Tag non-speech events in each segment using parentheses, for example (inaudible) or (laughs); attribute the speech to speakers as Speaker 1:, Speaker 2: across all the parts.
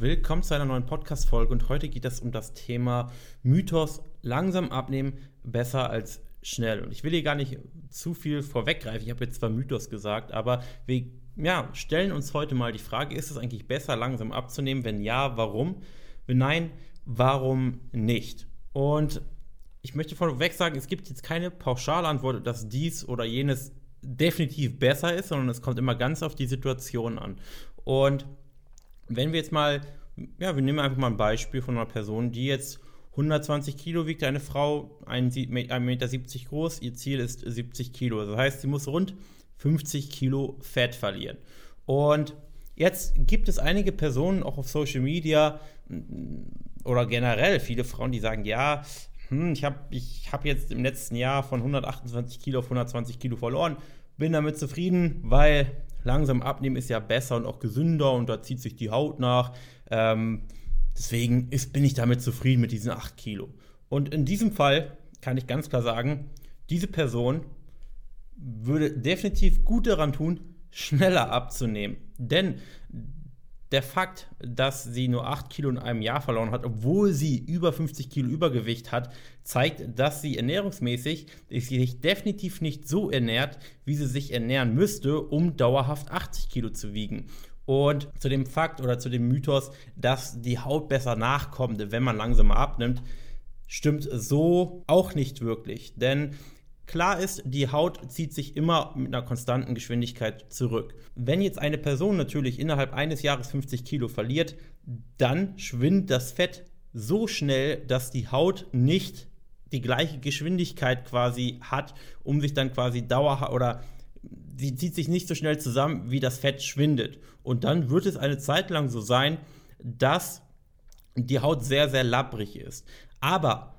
Speaker 1: Willkommen zu einer neuen Podcast-Folge und heute geht es um das Thema Mythos langsam abnehmen, besser als schnell. Und ich will hier gar nicht zu viel vorweggreifen. Ich habe jetzt zwar Mythos gesagt, aber wir ja, stellen uns heute mal die Frage, ist es eigentlich besser, langsam abzunehmen? Wenn ja, warum? Wenn nein, warum nicht? Und ich möchte vorweg sagen, es gibt jetzt keine Pauschalantwort, dass dies oder jenes definitiv besser ist, sondern es kommt immer ganz auf die Situation an. Und wenn wir jetzt mal, ja, wir nehmen einfach mal ein Beispiel von einer Person, die jetzt 120 Kilo wiegt, eine Frau, 1,70 Meter groß, ihr Ziel ist 70 Kilo. Das heißt, sie muss rund 50 Kilo Fett verlieren. Und jetzt gibt es einige Personen auch auf Social Media oder generell viele Frauen, die sagen, ja, hm, ich habe ich hab jetzt im letzten Jahr von 128 Kilo auf 120 Kilo verloren, bin damit zufrieden, weil langsam abnehmen ist ja besser und auch gesünder und da zieht sich die Haut nach. Ähm, deswegen ist, bin ich damit zufrieden mit diesen 8 Kilo. Und in diesem Fall kann ich ganz klar sagen, diese Person würde definitiv gut daran tun, schneller abzunehmen. Denn der Fakt, dass sie nur 8 Kilo in einem Jahr verloren hat, obwohl sie über 50 Kilo Übergewicht hat, zeigt, dass sie ernährungsmäßig sich definitiv nicht so ernährt, wie sie sich ernähren müsste, um dauerhaft 80 Kilo zu wiegen. Und zu dem Fakt oder zu dem Mythos, dass die Haut besser nachkommt, wenn man langsamer abnimmt, stimmt so auch nicht wirklich. Denn Klar ist, die Haut zieht sich immer mit einer konstanten Geschwindigkeit zurück. Wenn jetzt eine Person natürlich innerhalb eines Jahres 50 Kilo verliert, dann schwindet das Fett so schnell, dass die Haut nicht die gleiche Geschwindigkeit quasi hat, um sich dann quasi dauerhaft oder sie zieht sich nicht so schnell zusammen, wie das Fett schwindet. Und dann wird es eine Zeit lang so sein, dass die Haut sehr, sehr labbrig ist. Aber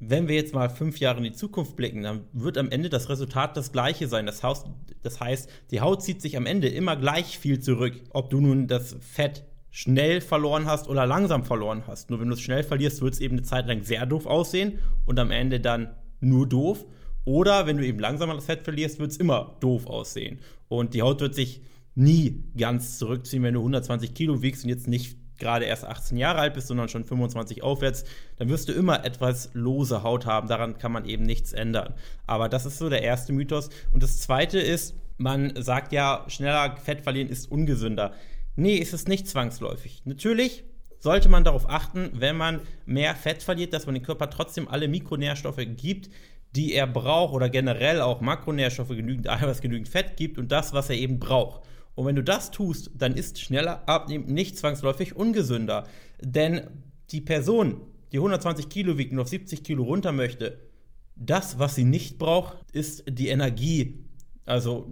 Speaker 1: wenn wir jetzt mal fünf Jahre in die Zukunft blicken, dann wird am Ende das Resultat das gleiche sein. Das, Haus, das heißt, die Haut zieht sich am Ende immer gleich viel zurück. Ob du nun das Fett schnell verloren hast oder langsam verloren hast. Nur wenn du es schnell verlierst, wird es eben eine Zeit lang sehr doof aussehen und am Ende dann nur doof. Oder wenn du eben langsamer das Fett verlierst, wird es immer doof aussehen. Und die Haut wird sich nie ganz zurückziehen, wenn du 120 Kilo wiegst und jetzt nicht gerade erst 18 Jahre alt bist, sondern schon 25 aufwärts, dann wirst du immer etwas lose Haut haben. Daran kann man eben nichts ändern. Aber das ist so der erste Mythos. Und das zweite ist, man sagt ja, schneller Fett verlieren ist ungesünder. Nee, ist es nicht zwangsläufig. Natürlich sollte man darauf achten, wenn man mehr Fett verliert, dass man dem Körper trotzdem alle Mikronährstoffe gibt, die er braucht oder generell auch Makronährstoffe, genügend (laughs) Eiweiß, genügend Fett gibt und das, was er eben braucht. Und wenn du das tust, dann ist schneller abnehmen nicht zwangsläufig ungesünder. Denn die Person, die 120 Kilo wiegt und auf 70 Kilo runter möchte, das, was sie nicht braucht, ist die Energie, also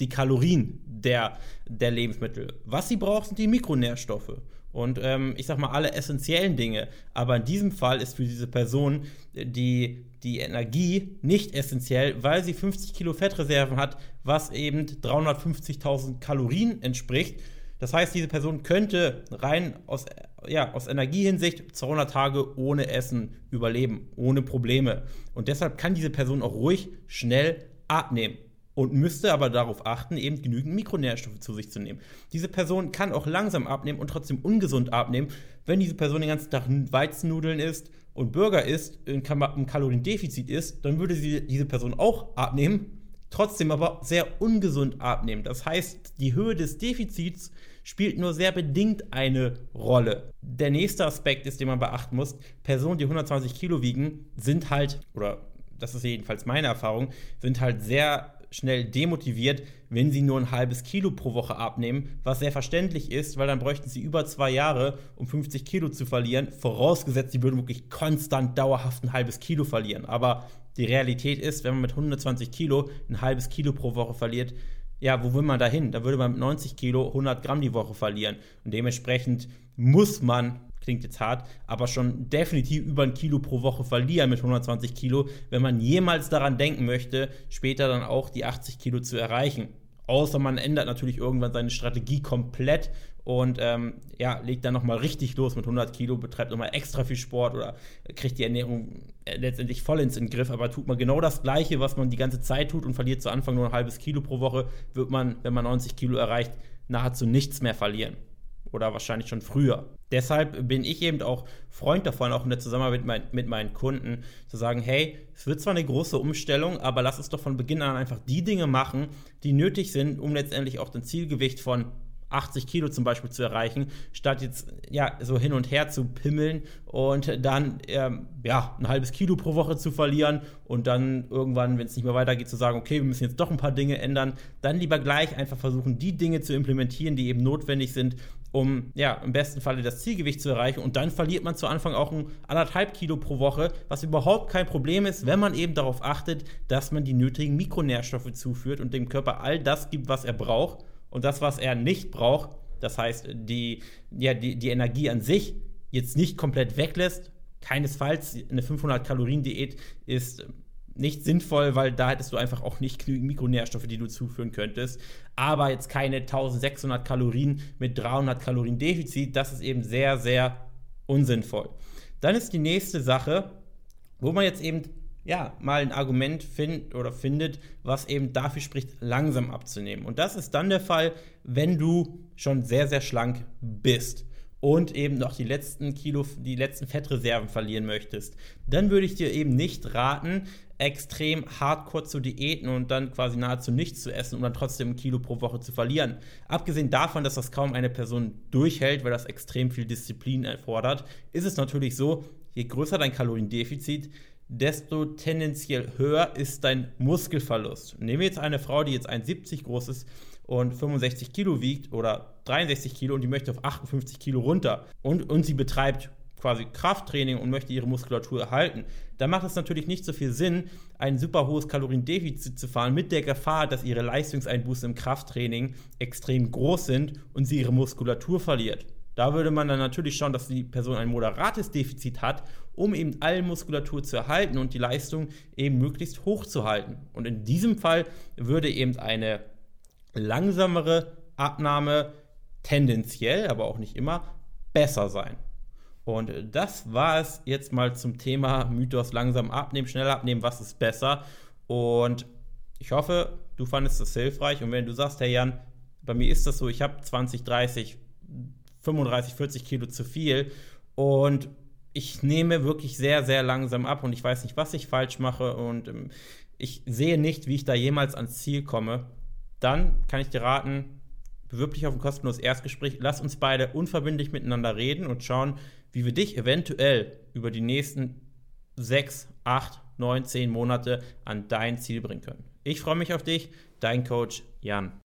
Speaker 1: die Kalorien der, der Lebensmittel. Was sie braucht, sind die Mikronährstoffe und ähm, ich sag mal alle essentiellen Dinge. Aber in diesem Fall ist für diese Person die, die Energie nicht essentiell, weil sie 50 Kilo Fettreserven hat, was eben 350.000 Kalorien entspricht. Das heißt, diese Person könnte rein aus, ja, aus Energiehinsicht 200 Tage ohne Essen überleben, ohne Probleme. Und deshalb kann diese Person auch ruhig schnell abnehmen und müsste aber darauf achten, eben genügend Mikronährstoffe zu sich zu nehmen. Diese Person kann auch langsam abnehmen und trotzdem ungesund abnehmen, wenn diese Person den ganzen Tag Weizennudeln isst und Burger isst, im Kaloriendefizit ist, dann würde sie diese Person auch abnehmen, trotzdem aber sehr ungesund abnehmen. Das heißt, die Höhe des Defizits spielt nur sehr bedingt eine Rolle. Der nächste Aspekt ist, den man beachten muss, Personen, die 120 Kilo wiegen, sind halt, oder das ist jedenfalls meine Erfahrung, sind halt sehr schnell demotiviert, wenn sie nur ein halbes Kilo pro Woche abnehmen, was sehr verständlich ist, weil dann bräuchten sie über zwei Jahre, um 50 Kilo zu verlieren, vorausgesetzt, sie würden wirklich konstant dauerhaft ein halbes Kilo verlieren. Aber die Realität ist, wenn man mit 120 Kilo ein halbes Kilo pro Woche verliert, ja, wo will man da hin? Da würde man mit 90 Kilo 100 Gramm die Woche verlieren. Und dementsprechend muss man klingt jetzt hart, aber schon definitiv über ein Kilo pro Woche verlieren mit 120 Kilo, wenn man jemals daran denken möchte, später dann auch die 80 Kilo zu erreichen. Außer man ändert natürlich irgendwann seine Strategie komplett und ähm, ja, legt dann nochmal richtig los mit 100 Kilo, betreibt nochmal extra viel Sport oder kriegt die Ernährung äh, letztendlich vollends in den Griff. Aber tut man genau das Gleiche, was man die ganze Zeit tut und verliert zu Anfang nur ein halbes Kilo pro Woche, wird man, wenn man 90 Kilo erreicht, nahezu nichts mehr verlieren oder wahrscheinlich schon früher. Deshalb bin ich eben auch Freund davon, auch in der Zusammenarbeit mit, mein, mit, meinen Kunden, zu sagen, hey, es wird zwar eine große Umstellung, aber lass uns doch von Beginn an einfach die Dinge machen, die nötig sind, um letztendlich auch das Zielgewicht von 80 Kilo zum Beispiel zu erreichen, statt jetzt ja so hin und her zu pimmeln und dann ähm, ja ein halbes Kilo pro Woche zu verlieren und dann irgendwann, wenn es nicht mehr weitergeht, zu sagen, okay, wir müssen jetzt doch ein paar Dinge ändern, dann lieber gleich einfach versuchen, die Dinge zu implementieren, die eben notwendig sind, um ja im besten Falle das Zielgewicht zu erreichen. Und dann verliert man zu Anfang auch ein anderthalb Kilo pro Woche, was überhaupt kein Problem ist, wenn man eben darauf achtet, dass man die nötigen Mikronährstoffe zuführt und dem Körper all das gibt, was er braucht und das, was er nicht braucht, das heißt, die, ja, die, die Energie an sich jetzt nicht komplett weglässt. Keinesfalls eine 500-Kalorien-Diät ist nicht sinnvoll, weil da hättest du einfach auch nicht genügend Mikronährstoffe, die du zuführen könntest. Aber jetzt keine 1600 Kalorien mit 300 Kalorien Defizit, das ist eben sehr, sehr unsinnvoll. Dann ist die nächste Sache, wo man jetzt eben ja, mal ein Argument find, oder findet, was eben dafür spricht, langsam abzunehmen. Und das ist dann der Fall, wenn du schon sehr, sehr schlank bist und eben noch die letzten Kilo, die letzten Fettreserven verlieren möchtest. Dann würde ich dir eben nicht raten, extrem hardcore zu diäten und dann quasi nahezu nichts zu essen, um dann trotzdem ein Kilo pro Woche zu verlieren. Abgesehen davon, dass das kaum eine Person durchhält, weil das extrem viel Disziplin erfordert, ist es natürlich so, je größer dein Kaloriendefizit, desto tendenziell höher ist dein Muskelverlust. Nehmen wir jetzt eine Frau, die jetzt 1,70 groß ist und 65 Kilo wiegt oder 63 Kilo und die möchte auf 58 Kilo runter und, und sie betreibt quasi Krafttraining und möchte ihre Muskulatur erhalten, dann macht es natürlich nicht so viel Sinn, ein super hohes Kaloriendefizit zu fahren mit der Gefahr, dass ihre Leistungseinbußen im Krafttraining extrem groß sind und sie ihre Muskulatur verliert. Da würde man dann natürlich schauen, dass die Person ein moderates Defizit hat, um eben alle Muskulatur zu erhalten und die Leistung eben möglichst hoch zu halten. Und in diesem Fall würde eben eine langsamere Abnahme tendenziell, aber auch nicht immer, besser sein. Und das war es jetzt mal zum Thema Mythos langsam abnehmen, schnell abnehmen, was ist besser. Und ich hoffe, du fandest das hilfreich. Und wenn du sagst, hey Jan, bei mir ist das so, ich habe 20, 30, 35, 40 Kilo zu viel. Und ich nehme wirklich sehr, sehr langsam ab und ich weiß nicht, was ich falsch mache. Und ähm, ich sehe nicht, wie ich da jemals ans Ziel komme, dann kann ich dir raten, bewirb dich auf ein kostenloses Erstgespräch, lass uns beide unverbindlich miteinander reden und schauen, wie wir dich eventuell über die nächsten sechs, acht, neun, zehn Monate an dein Ziel bringen können. Ich freue mich auf dich, dein Coach Jan.